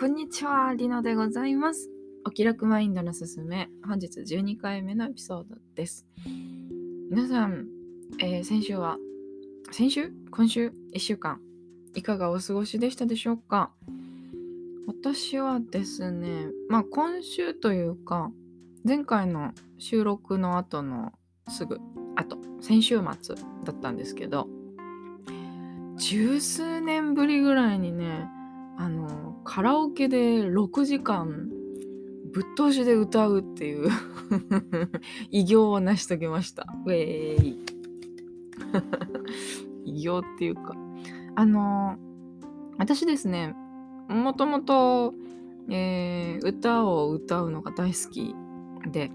こんにちは、りのでございます。お気楽マインドのすすめ、本日12回目のエピソードです。皆さん、えー、先週は、先週？今週 ?1 週間、いかがお過ごしでしたでしょうか？私はですね、まあ今週というか、前回の収録の後のすぐ後、先週末だったんですけど、十数年ぶりぐらいにね、あのカラオケで6時間ぶっ通しで歌うっていう 偉業を成し遂げました。ウェーイ 偉業っていうかあの私ですねもともと、え、歌を歌うのが大好きで、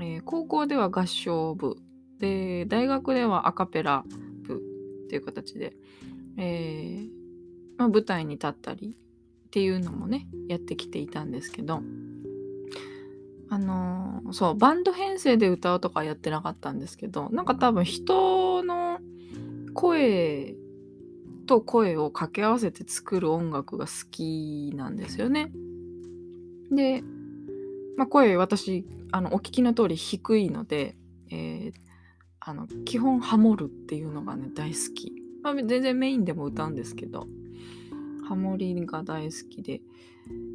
えー、高校では合唱部で大学ではアカペラ部っていう形で、えーまあ、舞台に立ったりっていうのもねやってきていたんですけどあのー、そうバンド編成で歌うとかやってなかったんですけどなんか多分人の声と声を掛け合わせて作る音楽が好きなんですよね。で、まあ、声私あのお聞きの通り低いので、えー、あの基本ハモるっていうのがね大好き。まあ、全然メインでも歌うんですけどハモリが大好きで。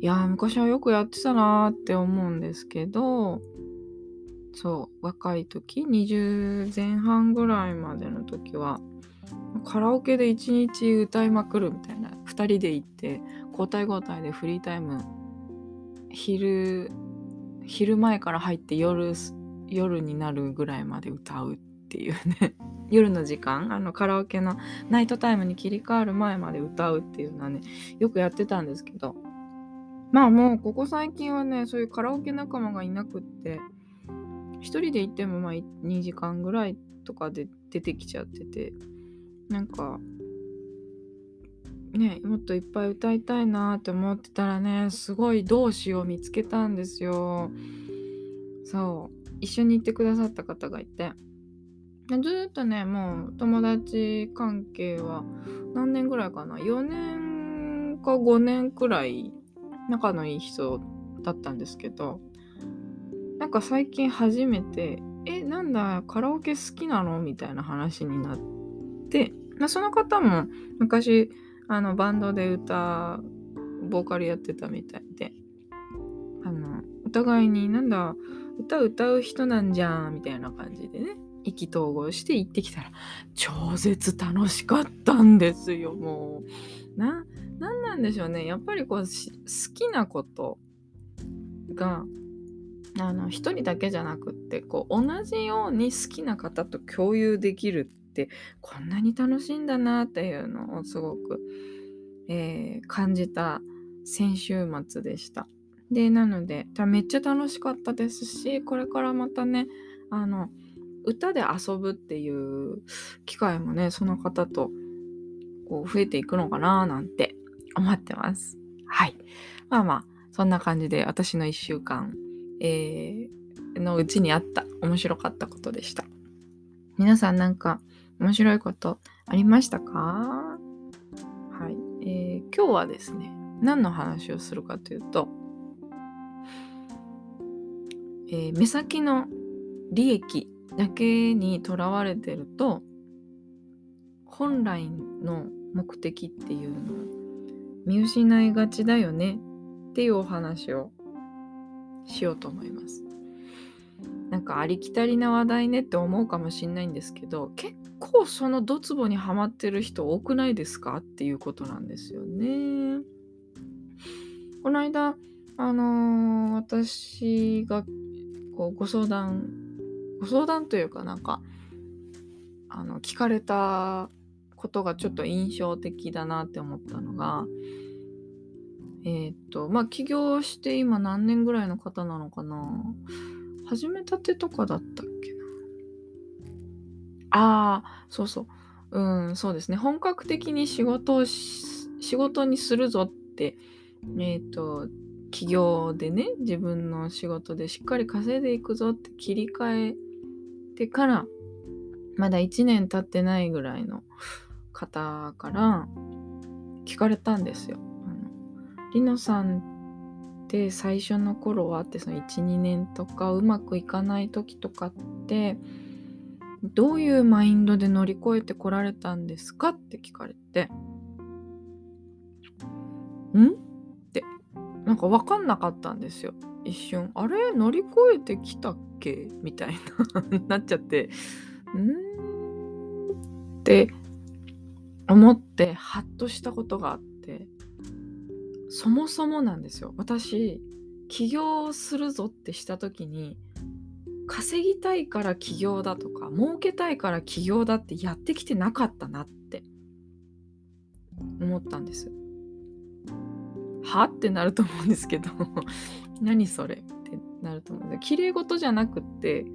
いや昔はよくやってたなーって思うんですけどそう若い時20前半ぐらいまでの時はカラオケで一日歌いまくるみたいな2人で行って交代交代でフリータイム昼昼前から入って夜夜になるぐらいまで歌うっていうね。夜の時間あのカラオケのナイトタイムに切り替わる前まで歌うっていうのはねよくやってたんですけどまあもうここ最近はねそういうカラオケ仲間がいなくって一人で行ってもまあ2時間ぐらいとかで出てきちゃっててなんかねもっといっぱい歌いたいなって思ってたらねすごい同志を見つけたんですよ。そう。一緒に行ってくださった方がいて。ずっとねもう友達関係は何年ぐらいかな？4年か5年くらい仲のいい人だったんですけどなんか最近初めて「えなんだカラオケ好きなの?」みたいな話になってまその方も昔あのバンドで歌ボーカルやってたみたいであのお互いになんだ歌歌う人なんじゃんみたいな感じでね意気投合して行ってきたら超絶楽しかったんですよもうな何なんでしょうねやっぱりこう好きなことがあの一人だけじゃなくってこう同じように好きな方と共有できるってこんなに楽しいんだなっていうのをすごく、えー、感じた先週末でした。でなのでめっちゃ楽しかったですしこれからまたねあの歌で遊ぶっていう機会もねその方とこう増えていくのかななんて思ってます。はい。まあまあそんな感じで私の1週間、えー、のうちにあった面白かったことでした。皆さんなんか面白いことありましたか？はい、えー、今日はですね何の話をするかというと、えー、目先の利益だけにとらわれてると本来の目的っていうのを見失いがちだよねっていうお話をしようと思います。なんかありきたりな話題ねって思うかもしんないんですけど結構そのドツボにはまってる人多くないですかっていうことなんですよね。この間あのー、私がこうご相談ご相談というかなんかあの聞かれたことがちょっと印象的だなって思ったのがえっ、とまあ起業して今何年ぐらいの方なのかな。始めたてとかだったっけな。ああそうそう。うんそうですね。本格的に仕事を仕事にするぞってえっ、と起業でね自分の仕事でしっかり稼いでいくぞって切り替えてからまだ1年経ってないぐらいの方から聞かれたんですよ。あのりのさんって最初の頃はってその12年とかうまくいかない時とかってどういうマインドで乗り越えてこられたんですかって聞かれてん？ってなんか分かんなかったんですよ。一瞬。あれ？乗り越えてきたっけみたいな なっちゃってうんって思ってハッとしたことがあってそもそもなんですよ。私起業するぞってした時に稼ぎたいから起業だとか儲けたいから起業だってやってきてなかったなって思ったんです。は？ってなると思うんですけど。何それ？なると思う。んで綺麗事じゃなくって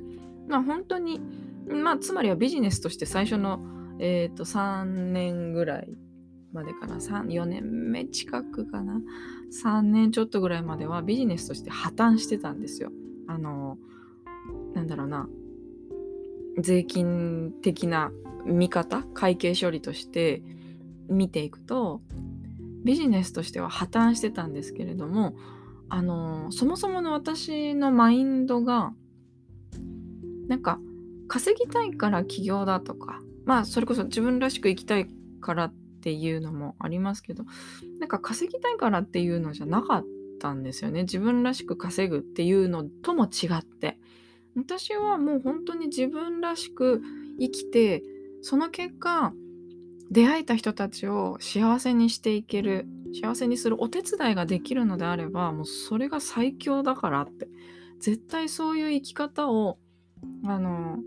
まあ本当にまあつまりはビジネスとして最初のえっ、ー、と3年ぐらいまでかな。4年目近くかな。3年ちょっとぐらいまではビジネスとして破綻してたんですよ。あのなんだろうな。税金的な見方？会計処理として見ていくとビジネスとしては破綻してたんですけれどもあのそもそもの私のマインドがなんか稼ぎたいから起業だとかまあそれこそ自分らしく生きたいからっていうのもありますけどなんか稼ぎたいからっていうのじゃなかったんですよね。自分らしく稼ぐっていうのとも違って。私はもう本当に自分らしく生きてその結果出会えた人たちを幸せにしていける。幸せにするお手伝いができるのであればもうそれが最強だからって。絶対そういう生き方をあの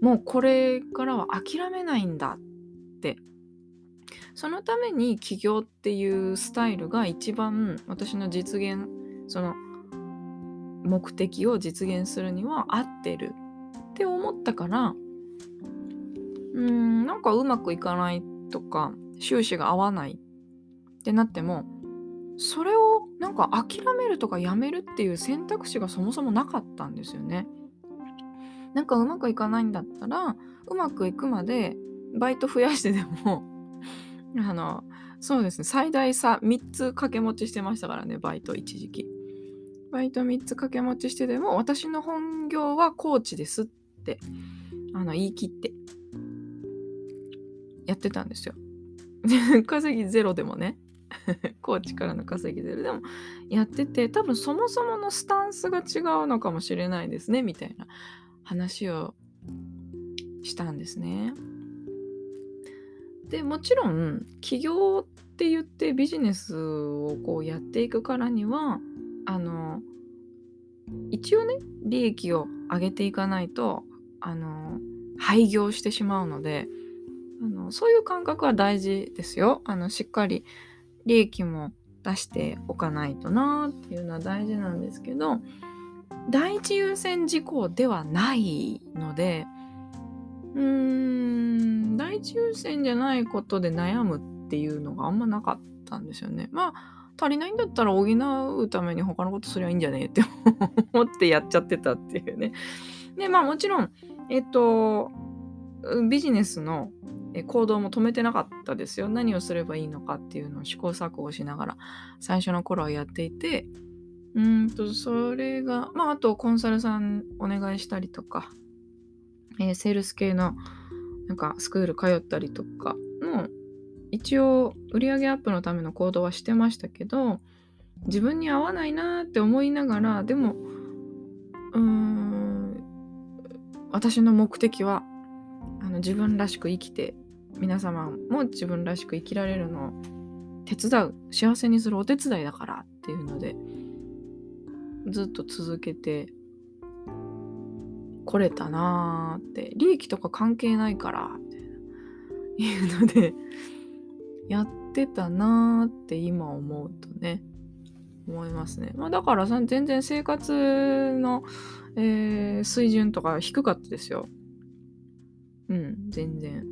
もうこれからは諦めないんだって。そのために起業っていうスタイルが一番私の実現その目的を実現するには合ってるって思ったからうんなんかうまくいかないとか収支が合わないってなってもそれをなんか諦めるとかやめるっていう選択肢がそもそもなかったんですよね。なんかうまくいかないんだったらうまくいくまでバイト増やしてでも あのそうですね最大さ3つ掛け持ちしてましたからねバイト一時期。バイト3つ掛け持ちしてでも私の本業はコーチですってあの言い切ってやってたんですよ。稼ぎゼロでもねコーチからの稼ぎゼロでもやってて多分そもそものスタンスが違うのかもしれないですねみたいな話をしたんですね。でもちろん起業って言ってビジネスをこうやっていくからにはあの一応ね利益を上げていかないとあの廃業してしまうのであのそういう感覚は大事ですよあのしっかり利益も出しておかないとなっていうのは大事なんですけど第一優先事項ではないのでうーん第一優先じゃないことで悩むっていうのがあんまなかったんですよね。まあ足りないんだったら補うために他のことすりゃいいんじゃねえって思ってやっちゃってたっていうね。でまあもちろんえっとビジネスの行動も止めてなかったですよ。何をすればいいのかっていうのを試行錯誤しながら最初の頃はやっていて、うんと、それが、まあ、あとコンサルさんお願いしたりとか、えー、セールス系のなんかスクール通ったりとかの一応売上アップのための行動はしてましたけど自分に合わないなって思いながらでもうーん私の目的はあの自分らしく生きて皆様も自分らしく生きられるのを手伝う幸せにするお手伝いだからっていうのでずっと続けてこれたなーって。利益とか関係ないからっていうのでやってたなーって今思うとね思いますね、まあ、だからさ全然生活の、えー、水準とか低かったですよ。うん全然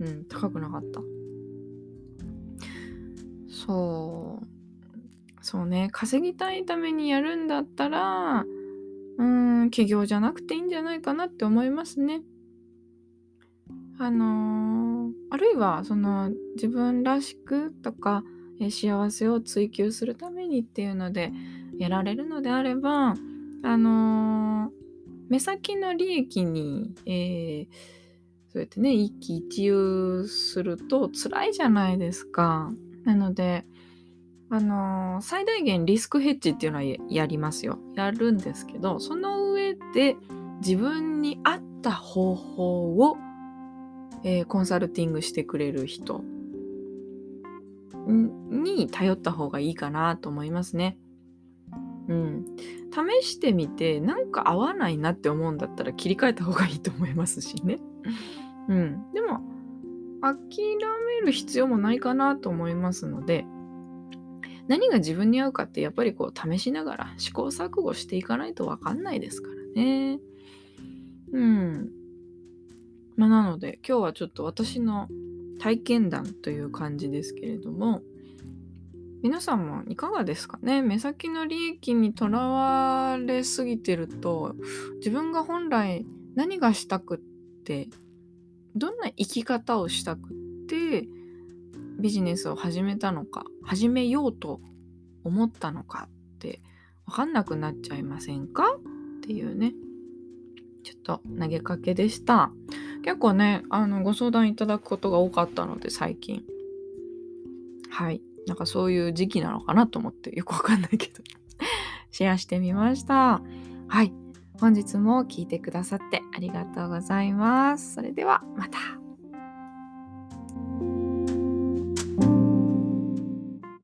うん、高くなかった。そう。そうね、稼ぎたいためにやるんだったら、うん、起業じゃなくていいんじゃないかなって思いますね。あのー、あるいは、その、自分らしくとか、え幸せを追求するためにっていうのでやられるのであればあのー、目先の利益に、えー、そうやってね一喜一憂すると辛いじゃないですか。なのであのー、最大限リスクヘッジっていうのはやりますよ。やるんですけどその上で自分に合った方法を、えー、コンサルティングしてくれる人に頼った方がいいかなと思いますね。うん。試してみて、なんか合わないなって思うんだったら切り替えた方がいいと思いますしね。うん。でも、諦める必要もないかなと思いますので、何が自分に合うかってやっぱりこう試しながら試行錯誤していかないとわかんないですからね。うん。まあ、なので今日はちょっと私の体験談という感じですけれども皆さんもいかがですかね？目先の利益にとらわれすぎてると自分が本来何がしたくってどんな生き方をしたくってビジネスを始めたのか始めようと思ったのかって分かんなくなっちゃいませんか？っていうねちょっと投げかけでした。結構ね、あの、ご相談いただくことが多かったので、最近。はい。なんかそういう時期なのかなと思って、よくわかんないけど シェアしてみました。はい。本日も聞いてくださってありがとうございます。それではまた。